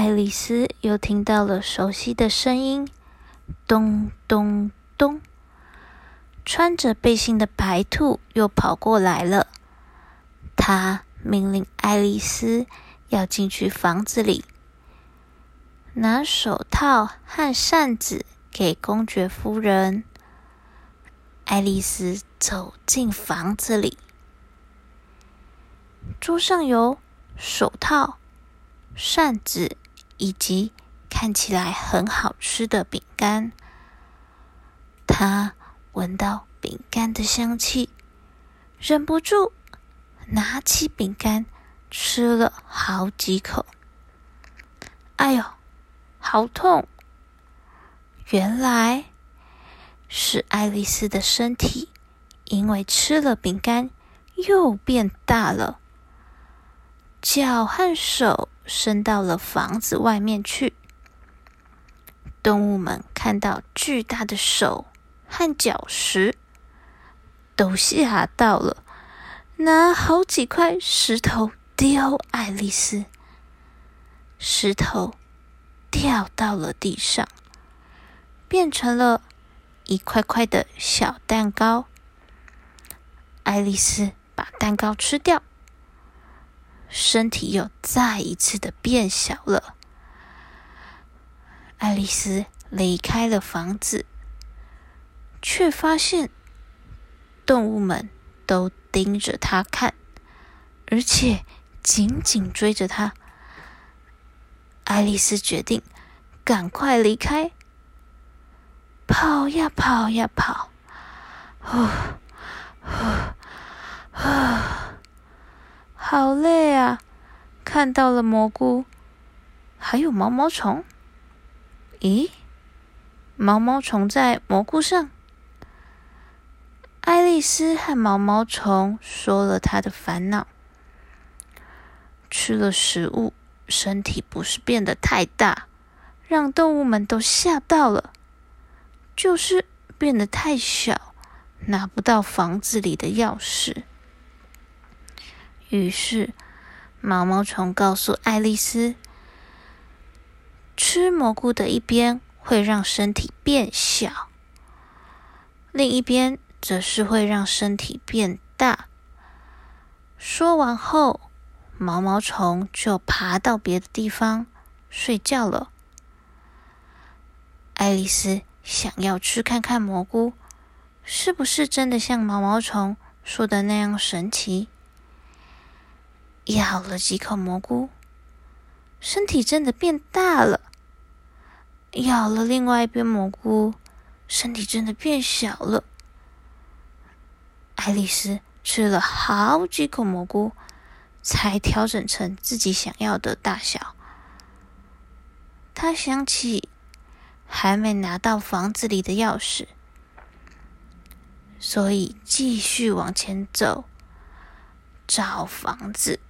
爱丽丝又听到了熟悉的声音，咚咚咚！穿着背心的白兔又跑过来了。他命令爱丽丝要进去房子里，拿手套和扇子给公爵夫人。爱丽丝走进房子里，桌上有手套、扇子。以及看起来很好吃的饼干，他闻到饼干的香气，忍不住拿起饼干吃了好几口。哎呦，好痛！原来是爱丽丝的身体因为吃了饼干又变大了，脚和手。伸到了房子外面去。动物们看到巨大的手和脚时，都吓到了，拿好几块石头丢爱丽丝。石头掉到了地上，变成了一块块的小蛋糕。爱丽丝把蛋糕吃掉。身体又再一次的变小了。爱丽丝离开了房子，却发现动物们都盯着她看，而且紧紧追着她。爱丽丝决定赶快离开，跑呀跑呀跑，呼呼呼。好累啊！看到了蘑菇，还有毛毛虫。咦，毛毛虫在蘑菇上。爱丽丝和毛毛虫说了她的烦恼：吃了食物，身体不是变得太大，让动物们都吓到了，就是变得太小，拿不到房子里的钥匙。于是，毛毛虫告诉爱丽丝：“吃蘑菇的一边会让身体变小，另一边则是会让身体变大。”说完后，毛毛虫就爬到别的地方睡觉了。爱丽丝想要去看看蘑菇是不是真的像毛毛虫说的那样神奇。咬了几口蘑菇，身体真的变大了。咬了另外一边蘑菇，身体真的变小了。爱丽丝吃了好几口蘑菇，才调整成自己想要的大小。她想起还没拿到房子里的钥匙，所以继续往前走，找房子。